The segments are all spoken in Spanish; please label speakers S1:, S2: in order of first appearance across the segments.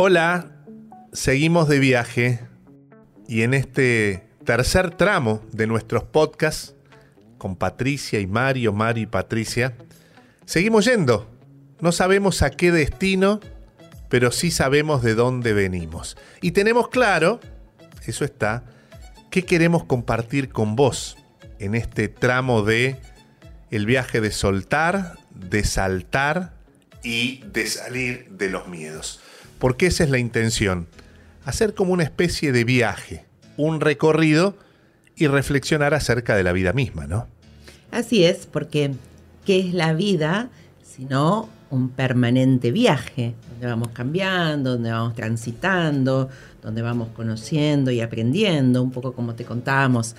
S1: Hola, seguimos de viaje y en este tercer tramo de nuestros podcasts con Patricia y Mario, Mario y Patricia, seguimos yendo. No sabemos a qué destino, pero sí sabemos de dónde venimos. Y tenemos claro, eso está, qué queremos compartir con vos en este tramo de el viaje de soltar, de saltar y de salir de los miedos. Porque esa es la intención, hacer como una especie de viaje, un recorrido y reflexionar acerca de la vida misma, ¿no?
S2: Así es, porque ¿qué es la vida sino un permanente viaje, donde vamos cambiando, donde vamos transitando, donde vamos conociendo y aprendiendo, un poco como te contábamos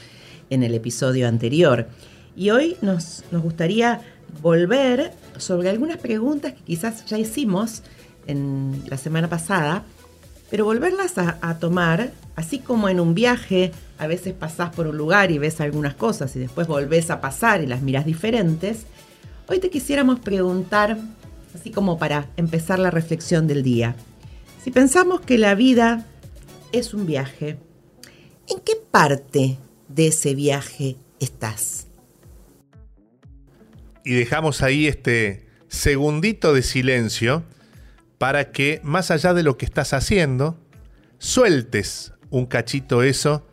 S2: en el episodio anterior. Y hoy nos, nos gustaría volver sobre algunas preguntas que quizás ya hicimos en la semana pasada, pero volverlas a, tomar, así como en un viaje, a veces pasás por un lugar y ves algunas cosas y después volvés a pasar y las miras diferentes, hoy te quisiéramos preguntar, así como para empezar la reflexión del día, si pensamos que la vida es un viaje, ¿en qué parte de ese viaje estás?
S1: Y dejamos ahí este segundito de silencio para que, más allá de lo que estás haciendo, sueltes un cachito eso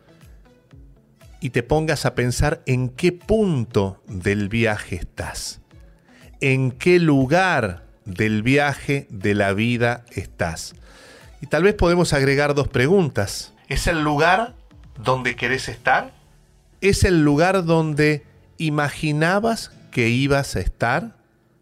S1: y te pongas a pensar en qué punto del viaje estás, en qué lugar del viaje de la vida estás. Y tal vez podemos agregar dos preguntas. ¿Es el lugar donde querés estar? ¿Es el lugar donde imaginabas que ibas a estar?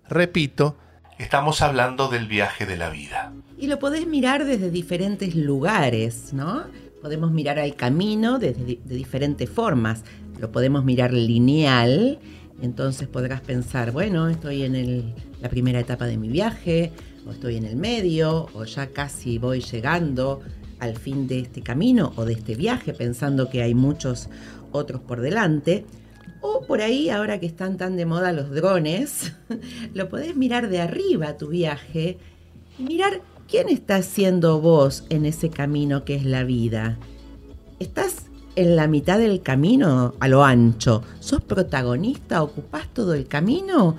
S1: Repito, Estamos hablando del viaje de la vida.
S2: Y lo podés mirar desde diferentes lugares, ¿no? Podemos mirar al camino desde de diferentes formas. Lo podemos mirar lineal, entonces podrás pensar, bueno, estoy en la primera etapa de mi viaje, o estoy en el medio, o ya casi voy llegando al fin de este camino o de este viaje, pensando que hay muchos otros por delante. O por ahí, ahora que están tan de moda los drones, lo podés mirar de arriba tu viaje y mirar quién está haciendo vos en ese camino que es la vida. ¿Estás en la mitad del camino a lo ancho? ¿Sos protagonista? ¿Ocupás todo el camino?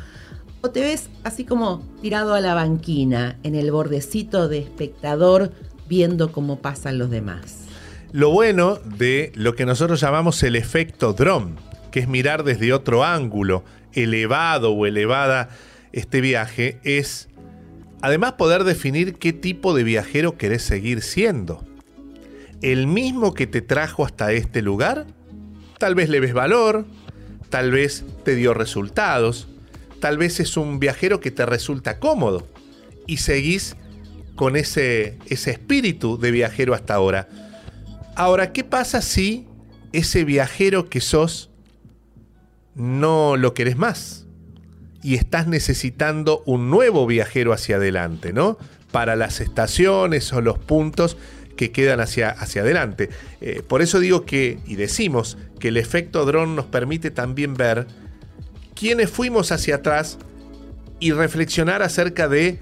S2: ¿O te ves así como tirado a la banquina, en el bordecito de espectador, viendo cómo pasan los demás?
S1: Lo bueno de lo que nosotros llamamos el efecto drone que es mirar desde otro ángulo, elevado o elevada este viaje, es además poder definir qué tipo de viajero querés seguir siendo. ¿El mismo que te trajo hasta este lugar? Tal vez le ves valor, tal vez te dio resultados, tal vez es un viajero que te resulta cómodo y seguís con ese, ese espíritu de viajero hasta ahora. Ahora, ¿qué pasa si ese viajero que sos no lo querés más y estás necesitando un nuevo viajero hacia adelante, ¿no? Para las estaciones o los puntos que quedan hacia, hacia adelante. Eh, por eso digo que, y decimos, que el efecto dron nos permite también ver quiénes fuimos hacia atrás y reflexionar acerca de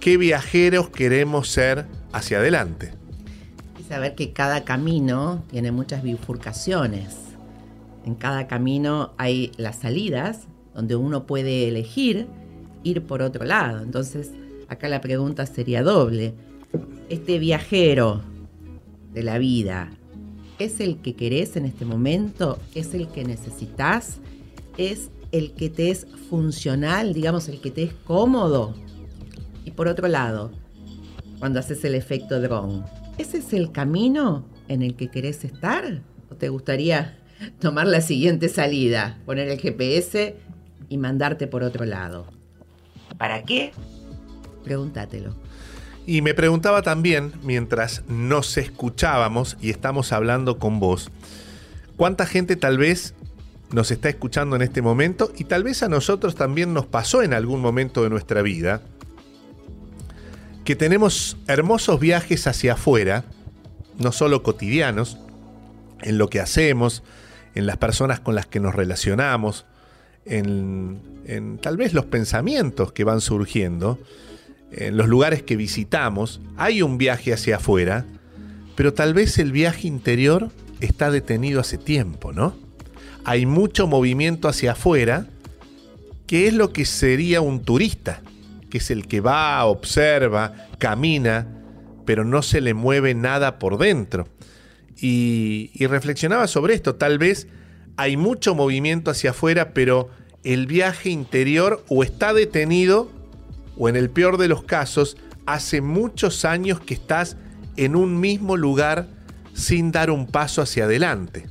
S1: qué viajeros queremos ser hacia adelante.
S2: Y saber que cada camino tiene muchas bifurcaciones en cada camino hay las salidas donde uno puede elegir ir por otro lado. Entonces, acá la pregunta sería doble. Este viajero de la vida, ¿es el que querés en este momento? ¿Es el que necesitas? ¿Es el que te es funcional, digamos, el que te es cómodo? Y por otro lado, cuando haces el efecto drone, ¿ese es el camino en el que querés estar? ¿O te gustaría tomar la siguiente salida, poner el GPS y mandarte por otro lado. ¿Para qué? Pregúntatelo.
S1: Y me preguntaba también, mientras nos escuchábamos y estamos hablando con vos, ¿cuánta gente tal vez nos está escuchando en este momento y tal vez a nosotros también nos pasó en algún momento de nuestra vida que tenemos hermosos viajes hacia afuera, no solo cotidianos, en lo que hacemos, en las personas con las que nos relacionamos, en, tal vez los pensamientos que van surgiendo, en los lugares que visitamos, hay un viaje hacia afuera, pero tal vez el viaje interior está detenido hace tiempo, ¿no? Hay mucho movimiento hacia afuera, que es lo que sería un turista, que es el que va, observa, camina, pero no se le mueve nada por dentro. Y, reflexionaba sobre esto, tal vez hay mucho movimiento hacia afuera, pero el viaje interior o está detenido o en el peor de los casos, hace muchos años que estás en un mismo lugar sin dar un paso hacia adelante.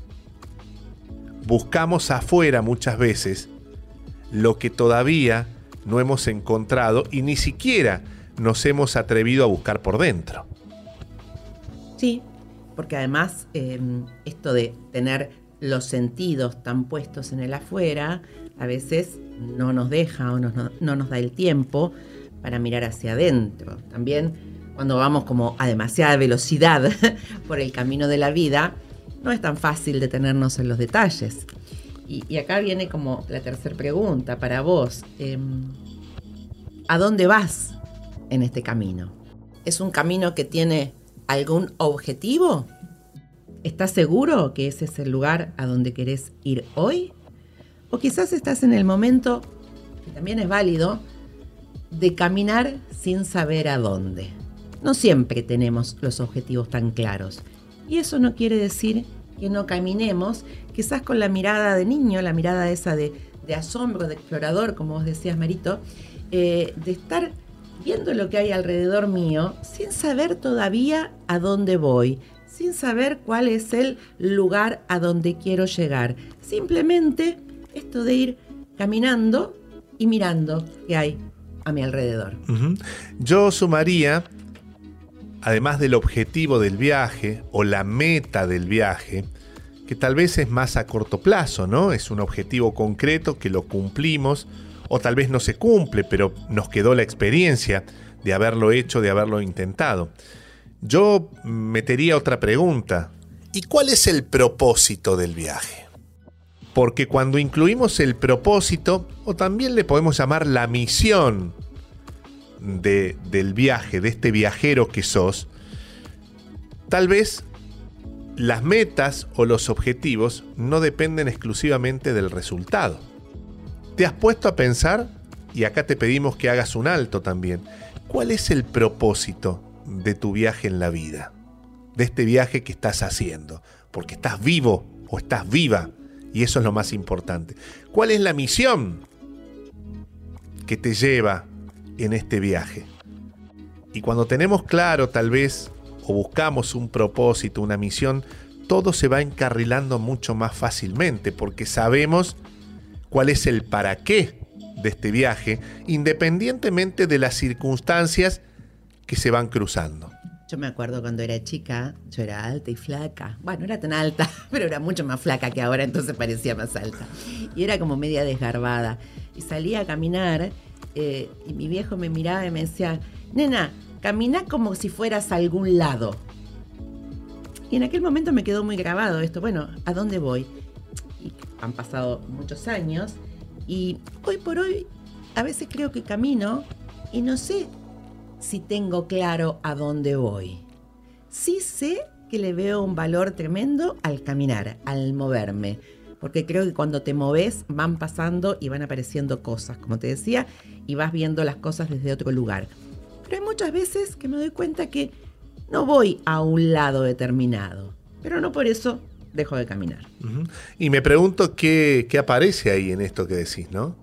S1: Buscamos afuera muchas veces lo que todavía no hemos encontrado y ni siquiera nos hemos atrevido a buscar por dentro.
S2: Sí, porque además em, esto de tener los sentidos tan puestos en el afuera, a veces no nos deja o no, no nos da el tiempo para mirar hacia adentro. También cuando vamos como a demasiada velocidad por el camino de la vida, no es tan fácil detenernos en los detalles. Y, acá viene como la tercera pregunta para vos. Em, ¿A dónde vas en este camino? ¿Es un camino que tiene algún objetivo? ¿Estás seguro que ese es el lugar a donde querés ir hoy? O quizás estás en el momento, que también es válido, de caminar sin saber a dónde. No siempre tenemos los objetivos tan claros. Y eso no quiere decir que no caminemos, quizás con la mirada de niño, la mirada esa de, asombro, de explorador, como vos decías, Marito, eh, de estar viendo lo que hay alrededor mío sin saber todavía a dónde voy, sin saber cuál es el lugar a donde quiero llegar. Simplemente esto de ir caminando y mirando qué hay a mi alrededor.
S1: Yo sumaría, además del objetivo del viaje o la meta del viaje, que tal vez es más a corto plazo, ¿no? Es un objetivo concreto que lo cumplimos o tal vez no se cumple, pero nos quedó la experiencia de haberlo hecho, de haberlo intentado. Yo metería otra pregunta. ¿Y cuál es el propósito del viaje? porque cuando incluimos el propósito, o también le podemos llamar la misión del viaje, de este viajero que sos, tal vez las metas o los objetivos no dependen exclusivamente del resultado. ¿Te has puesto a pensar? Y acá te pedimos que hagas un alto también. ¿Cuál es el propósito de tu viaje en la vida? De este viaje que estás haciendo. Porque estás vivo o estás viva y eso es lo más importante. ¿Cuál es la misión que te lleva en este viaje? Y cuando tenemos claro tal vez o buscamos un propósito, una misión, todo se va encarrilando mucho más fácilmente porque sabemos cuál es el para qué de este viaje, independientemente de las circunstancias que se van cruzando.
S2: Yo me acuerdo cuando era chica, yo era alta y flaca. Bueno, no era tan alta, pero era mucho más flaca que ahora, entonces parecía más alta. Y era como media desgarbada. Y salía a caminar eh, y mi viejo me miraba y me decía, nena, camina como si fueras a algún lado. Y en aquel momento me quedó muy grabado esto. Bueno, ¿a dónde voy? Han pasado muchos años y hoy por hoy a veces creo que camino y no sé si tengo claro a dónde voy. Sí sé que le veo un valor tremendo al caminar, al moverme, porque creo que cuando te moves van pasando y van apareciendo cosas, como te decía, y vas viendo las cosas desde otro lugar. Pero hay muchas veces que me doy cuenta que no voy a un lado determinado, pero no por eso dejo de caminar.
S1: Y me pregunto qué, qué aparece ahí en esto que decís, ¿no?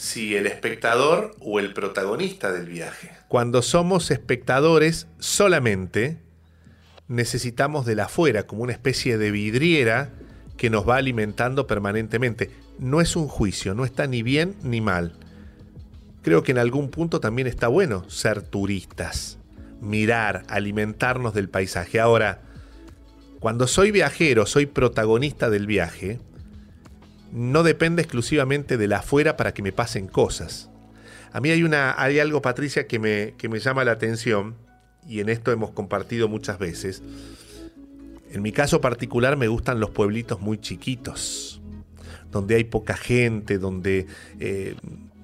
S1: si el espectador o el protagonista del viaje. Cuando somos espectadores solamente, necesitamos de la afuera, como una especie de vidriera que nos va alimentando permanentemente. No es un juicio, no está ni bien ni mal. Creo que en algún punto también está bueno ser turistas, mirar, alimentarnos del paisaje. Ahora, cuando soy viajero, soy protagonista del viaje, no depende exclusivamente de la afuera para que me pasen cosas. A mí hay, una, hay algo, Patricia, que me, que me llama la atención, y en esto hemos compartido muchas veces. En mi caso particular me gustan los pueblitos muy chiquitos, donde hay poca gente, donde eh,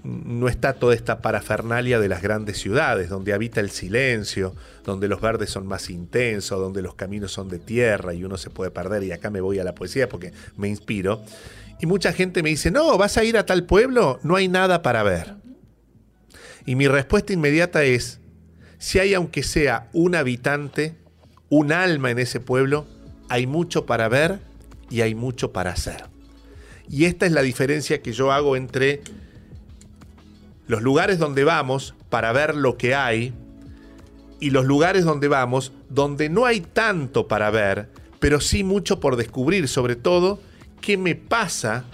S1: no está toda esta parafernalia de las grandes ciudades, donde habita el silencio, donde los verdes son más intensos, donde los caminos son de tierra y uno se puede perder. Y acá me voy a la poesía porque me inspiro. Y mucha gente me dice, no, vas a ir a tal pueblo, no hay nada para ver. Y mi respuesta inmediata es, si hay aunque sea un habitante, un alma en ese pueblo, hay mucho para ver y hay mucho para hacer. Y esta es la diferencia que yo hago entre los lugares donde vamos para ver lo que hay y los lugares donde vamos donde no hay tanto para ver, pero sí mucho por descubrir, sobre todo qué me pasa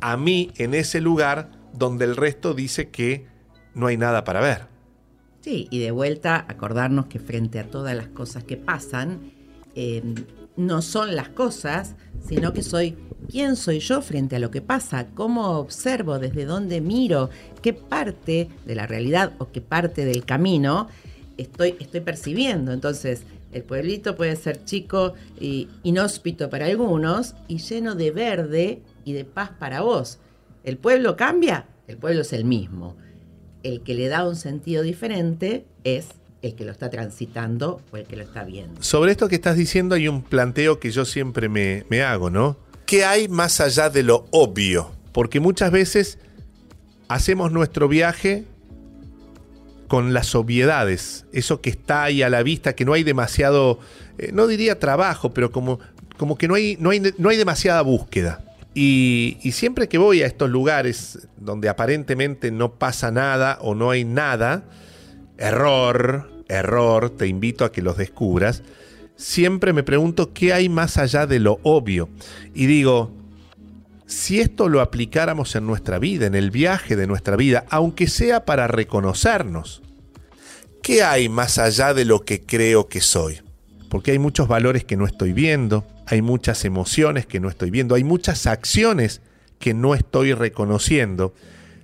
S1: a mí en ese lugar donde el resto dice que no hay nada para ver.
S2: Sí, y de vuelta acordarnos que frente a todas las cosas que pasan, eh, no son las cosas, sino que soy quién soy yo frente a lo que pasa, cómo observo, desde dónde miro, qué parte de la realidad o qué parte del camino estoy, estoy percibiendo. Entonces, el pueblito puede ser chico y inhóspito para algunos y lleno de verde y de paz para vos. ¿El pueblo cambia? El pueblo es el mismo. El que le da un sentido diferente es el que lo está transitando o el que lo está viendo.
S1: Sobre esto que estás diciendo hay un planteo que yo siempre me, me hago, ¿no? ¿Qué hay más allá de lo obvio? Porque muchas veces hacemos nuestro viaje con las obviedades, eso que está ahí a la vista, que no hay demasiado, eh, no diría trabajo, pero como, como que no hay, no, hay, no hay demasiada búsqueda. Y, y, siempre que voy a estos lugares donde aparentemente no pasa nada o no hay nada, error, error, te invito a que los descubras, siempre me pregunto qué hay más allá de lo obvio. Y digo, si esto lo aplicáramos en nuestra vida, en el viaje de nuestra vida, aunque sea para reconocernos, ¿qué hay más allá de lo que creo que soy? Porque hay muchos valores que no estoy viendo, hay muchas emociones que no estoy viendo, hay muchas acciones que no estoy reconociendo.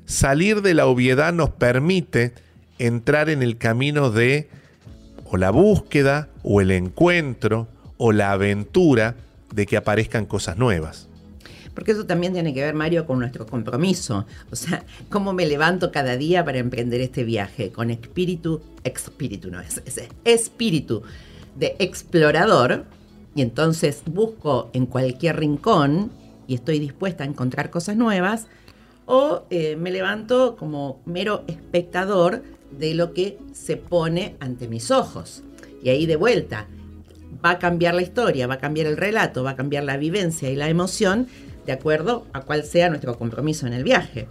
S1: Salir de la obviedad nos permite entrar en el camino de o la búsqueda o el encuentro o la aventura de que aparezcan cosas nuevas.
S2: Porque eso también tiene que ver, Mario, con nuestro compromiso. O sea, cómo me levanto cada día para emprender este viaje con espíritu, espíritu, no es, es espíritu de explorador. Y entonces busco en cualquier rincón y estoy dispuesta a encontrar cosas nuevas. O eh, me levanto como mero espectador de lo que se pone ante mis ojos. Y ahí de vuelta, va a cambiar la historia, va a cambiar el relato, va a cambiar la vivencia y la emoción de acuerdo a cuál sea nuestro compromiso en el viaje.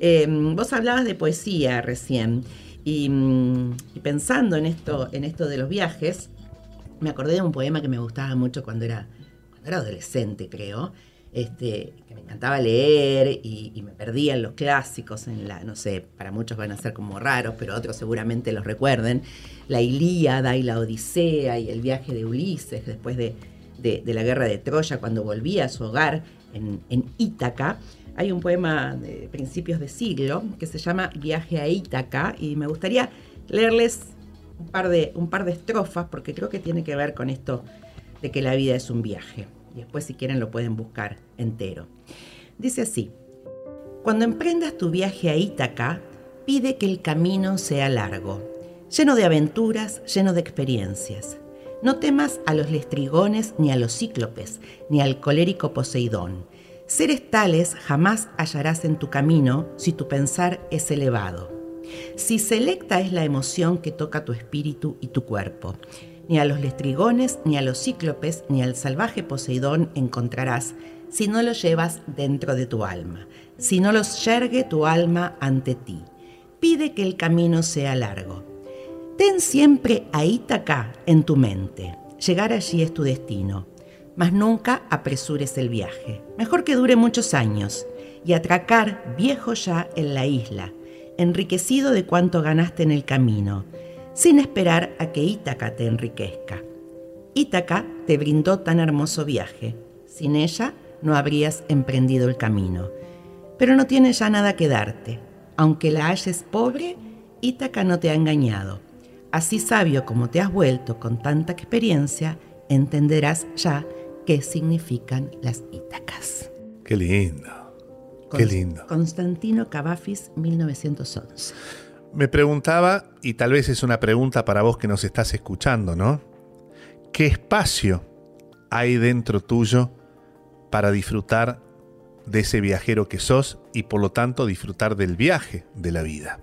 S2: Em, vos hablabas de poesía recién y, mm, y, pensando en esto, en esto de los viajes, me acordé de un poema que me gustaba mucho cuando era, cuando era adolescente, creo, este, que me encantaba leer y, me perdía en los clásicos, en la, no sé, para muchos van a ser como raros, pero otros seguramente los recuerden, la Ilíada y la Odisea y el viaje de Ulises después de, la guerra de Troya, cuando volvía a su hogar en, en Ítaca. Hay un poema de principios de siglo que se llama Viaje a Ítaca y me gustaría leerles un par de, un par de estrofas porque creo que tiene que ver con esto de que la vida es un viaje después si quieren lo pueden buscar entero. Dice así, cuando emprendas tu viaje a Ítaca, pide que el camino sea largo, lleno de aventuras, lleno de experiencias. No temas a los lestrigones ni a los cíclopes, ni al colérico Poseidón. Seres tales jamás hallarás en tu camino si tu pensar es elevado. Si selecta es la emoción que toca tu espíritu y tu cuerpo, ni a los lestrigones, ni a los cíclopes, ni al salvaje Poseidón encontrarás si no los llevas dentro de tu alma, si no los yergue tu alma ante ti. Pide que el camino sea largo. Ten siempre a Ítaca en tu mente. Llegar allí es tu destino, mas nunca apresures el viaje. Mejor que dure muchos años y atracar viejo ya en la isla, enriquecido de cuanto ganaste en el camino sin esperar a que Ítaca te enriquezca. Ítaca te brindó tan hermoso viaje. Sin ella no habrías emprendido el camino. Pero no tiene ya nada que darte. Aunque la halles pobre, Ítaca no te ha engañado. Así sabio como te has vuelto con tanta experiencia, entenderás ya qué significan las Ítacas.
S1: Qué lindo. Qué lindo.
S2: Constantino Cavafis, 1911.
S1: Me preguntaba, y tal vez es una pregunta para vos que nos estás escuchando, ¿no? ¿Qué espacio hay dentro tuyo para disfrutar de ese viajero que sos y por lo tanto disfrutar del viaje de la vida?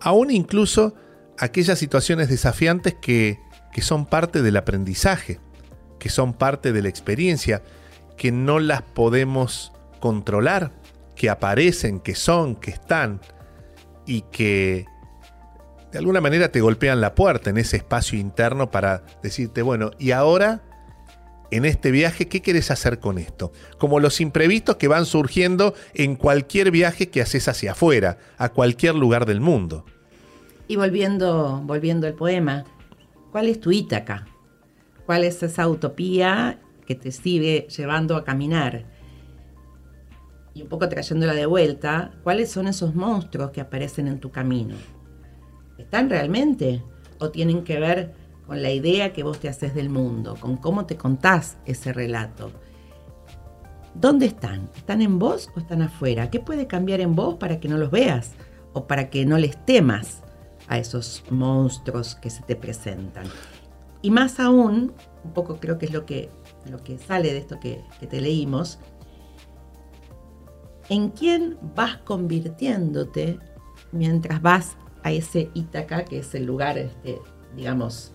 S1: Aún incluso aquellas situaciones desafiantes que, que son parte del aprendizaje, que son parte de la experiencia, que no las podemos controlar, que aparecen, que son, que están y que de alguna manera te golpean la puerta en ese espacio interno para decirte, bueno, y ahora en este viaje, ¿qué quieres hacer con esto? Como los imprevistos que van surgiendo en cualquier viaje que haces hacia afuera, a cualquier lugar del mundo.
S2: Y volviendo, volviendo al poema, ¿cuál es tu Ítaca? ¿Cuál es esa utopía que te sigue llevando a caminar? Y un poco trayéndola de vuelta, ¿cuáles son esos monstruos que aparecen en tu camino? ¿Están realmente? ¿O tienen que ver con la idea que vos te haces del mundo, con cómo te contás ese relato? ¿Dónde están? ¿Están en vos o están afuera? ¿Qué puede cambiar en vos para que no los veas o para que no les temas a esos monstruos que se te presentan? Y más aún, un poco creo que es lo que, lo que sale de esto que, que te leímos, en quién vas convirtiéndote mientras vas a ese Ítaca, que es el lugar, este, digamos,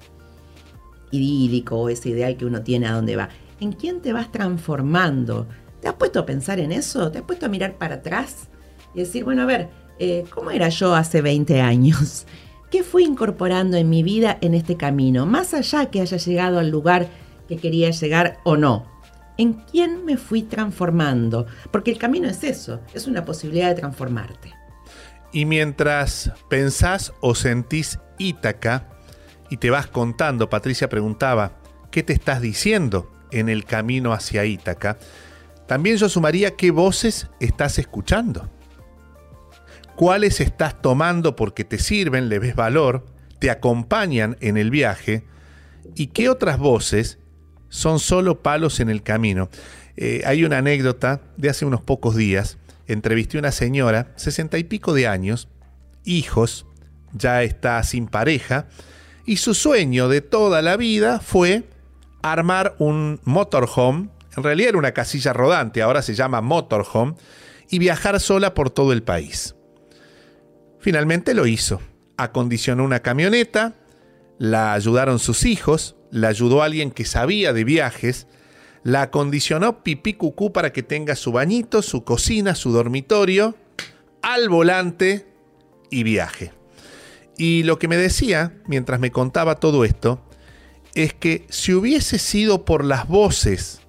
S2: idílico o ese ideal que uno tiene a dónde va. ¿En quién te vas transformando? ¿Te has puesto a pensar en eso? ¿Te has puesto a mirar para atrás y decir, bueno, a ver, eh, ¿cómo era yo hace 20 años? ¿Qué fui incorporando en mi vida en este camino? Más allá que haya llegado al lugar que quería llegar o no. ¿En quién me fui transformando? Porque el camino es eso, es una posibilidad de transformarte.
S1: Y mientras pensás o sentís Ítaca y te vas contando, Patricia preguntaba, ¿qué te estás diciendo en el camino hacia Ítaca? También yo sumaría qué voces estás escuchando. ¿Cuáles estás tomando porque te sirven, le ves valor, te acompañan en el viaje? ¿Y qué otras voces son solo palos en el camino? Eh, hay una anécdota de hace unos pocos días entrevisté a una señora, sesenta y pico de años, hijos, ya está sin pareja, y su sueño de toda la vida fue armar un motorhome, en realidad era una casilla rodante, ahora se llama motorhome, y viajar sola por todo el país. Finalmente lo hizo. Acondicionó una camioneta, la ayudaron sus hijos, la ayudó alguien que sabía de viajes, la acondicionó pipí cucú para que tenga su bañito, su cocina, su dormitorio, al volante y viaje. Y lo que me decía, mientras me contaba todo esto, es que si hubiese sido por las voces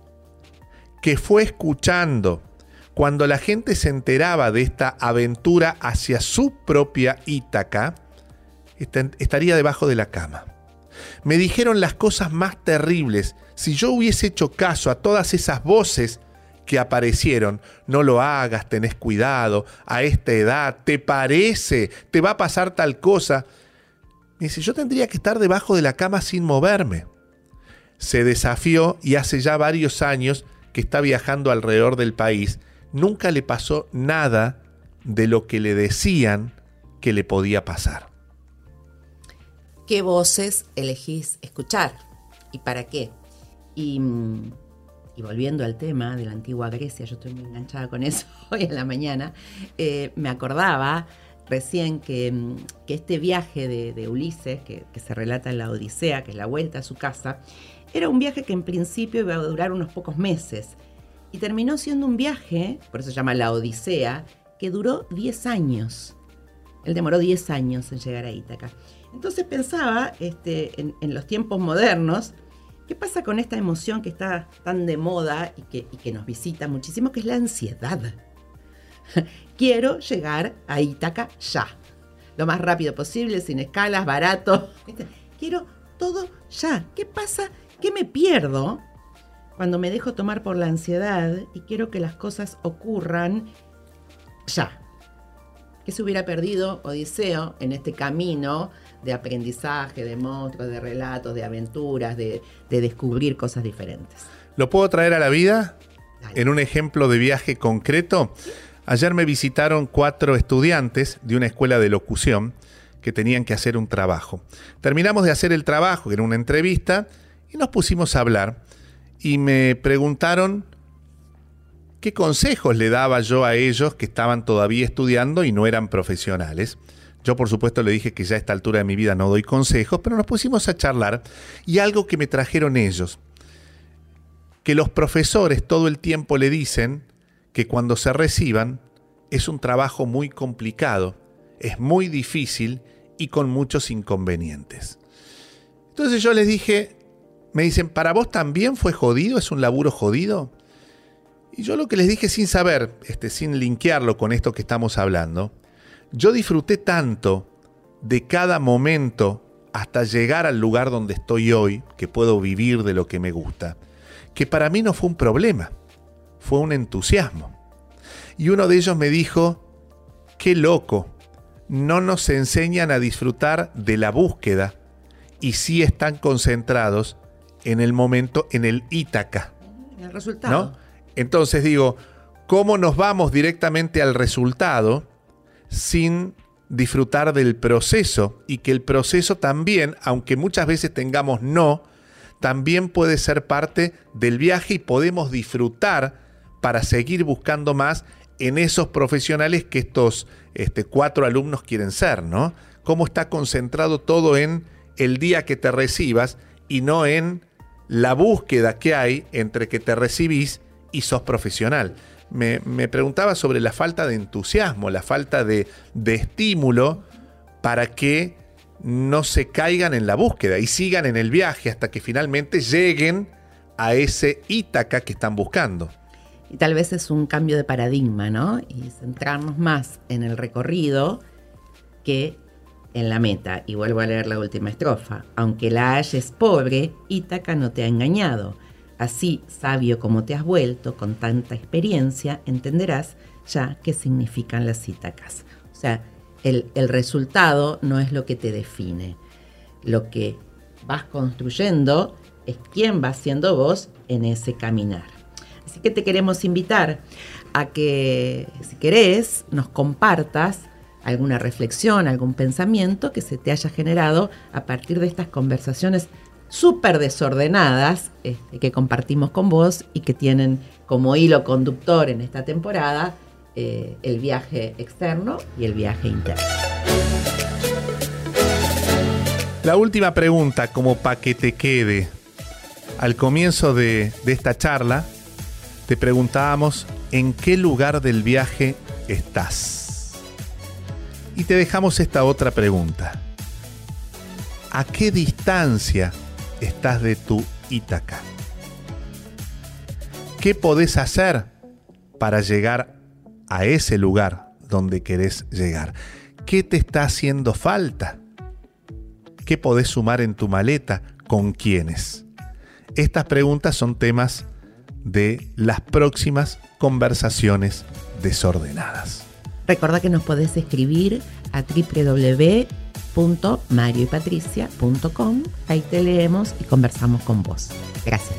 S1: que fue escuchando cuando la gente se enteraba de esta aventura hacia su propia Ítaca, estaría debajo de la cama. Me dijeron las cosas más terribles si yo hubiese hecho caso a todas esas voces que aparecieron, no lo hagas, tenés cuidado, a esta edad, te parece, te va a pasar tal cosa. Me dice, yo tendría que estar debajo de la cama sin moverme. Se desafió y hace ya varios años que está viajando alrededor del país. Nunca le pasó nada de lo que le decían que le podía pasar.
S2: ¿Qué voces elegís escuchar? ¿Y para qué? Y, volviendo al tema de la antigua Grecia, yo estoy muy enganchada con eso hoy en la mañana, eh, me acordaba recién que, este viaje de, Ulises, que, se relata en la Odisea, que es la vuelta a su casa, era un viaje que en principio iba a durar unos pocos meses. Y terminó siendo un viaje, por eso se llama la Odisea, que duró 10 años. Él demoró 10 años en llegar a Ítaca. Entonces pensaba este, en los tiempos modernos, ¿Qué pasa con esta emoción que está tan de moda y que, nos visita muchísimo, que es la ansiedad? Quiero llegar a Ítaca ya, lo más rápido posible, sin escalas, barato. Quiero todo ya. ¿Qué pasa? ¿Qué me pierdo cuando me dejo tomar por la ansiedad y quiero que las cosas ocurran ya? ¿Qué se hubiera perdido Odiseo en este camino de aprendizaje, de monstruos, de relatos, de aventuras, de, descubrir cosas diferentes.
S1: ¿Lo puedo traer a la vida? En un ejemplo de viaje concreto. Ayer me visitaron cuatro estudiantes de una escuela de locución que tenían que hacer un trabajo. Terminamos de hacer el trabajo, era una entrevista, y nos pusimos a hablar. Y me preguntaron qué consejos le daba yo a ellos que estaban todavía estudiando y no eran profesionales. Yo por supuesto le dije que ya a esta altura de mi vida no doy consejos, pero nos pusimos a charlar y algo que me trajeron ellos, que los profesores todo el tiempo le dicen que cuando se reciban es un trabajo muy complicado, es muy difícil y con muchos inconvenientes. Entonces yo les dije, me dicen, ¿para vos también fue jodido? ¿Es un laburo jodido? Y yo lo que les dije sin saber, este, sin linkearlo con esto que estamos hablando, yo disfruté tanto de cada momento hasta llegar al lugar donde estoy hoy, que puedo vivir de lo que me gusta, que para mí no fue un problema, fue un entusiasmo. Y uno de ellos me dijo, qué loco, no nos enseñan a disfrutar de la búsqueda y sí están concentrados en el momento, en el Ítaca.
S2: El resultado.
S1: Entonces digo, ¿cómo nos vamos directamente al resultado? sin disfrutar del proceso y que el proceso también, aunque muchas veces tengamos no, también puede ser parte del viaje y podemos disfrutar para seguir buscando más en esos profesionales que estos este, cuatro alumnos quieren ser, ¿no? Cómo está concentrado todo en el día que te recibas y no en la búsqueda que hay entre que te recibís y sos profesional me, preguntaba sobre la falta de entusiasmo, la falta de, de estímulo para que no se caigan en la búsqueda y sigan en el viaje hasta que finalmente lleguen a ese Ítaca que están buscando.
S2: Y tal vez es un cambio de paradigma, ¿no? Y centrarnos más en el recorrido que en la meta. Y vuelvo a leer la última estrofa. Aunque la halles pobre, Ítaca no te ha engañado. Así, sabio como te has vuelto, con tanta experiencia, entenderás ya qué significan las Ítacas. O sea, el, resultado no es lo que te define. Lo que vas construyendo es quién va siendo vos en ese caminar. Así que te queremos invitar a que, si querés, nos compartas alguna reflexión, algún pensamiento que se te haya generado a partir de estas conversaciones súper desordenadas este, que compartimos con vos y que tienen como hilo conductor en esta temporada eh, el viaje externo y el viaje interno.
S1: La última pregunta, como para que te quede. Al comienzo de, de esta charla, te preguntábamos en qué lugar del viaje estás. Y te dejamos esta otra pregunta. ¿A qué distancia estás de tu Ítaca. ¿Qué podés hacer para llegar a ese lugar donde querés llegar? ¿Qué te está haciendo falta? ¿Qué podés sumar en tu maleta? ¿Con quiénes? Estas preguntas son temas de las próximas conversaciones desordenadas.
S2: Recuerda que nos podés escribir a www marioypatricia.com. Ahí te leemos y conversamos con vos. Gracias.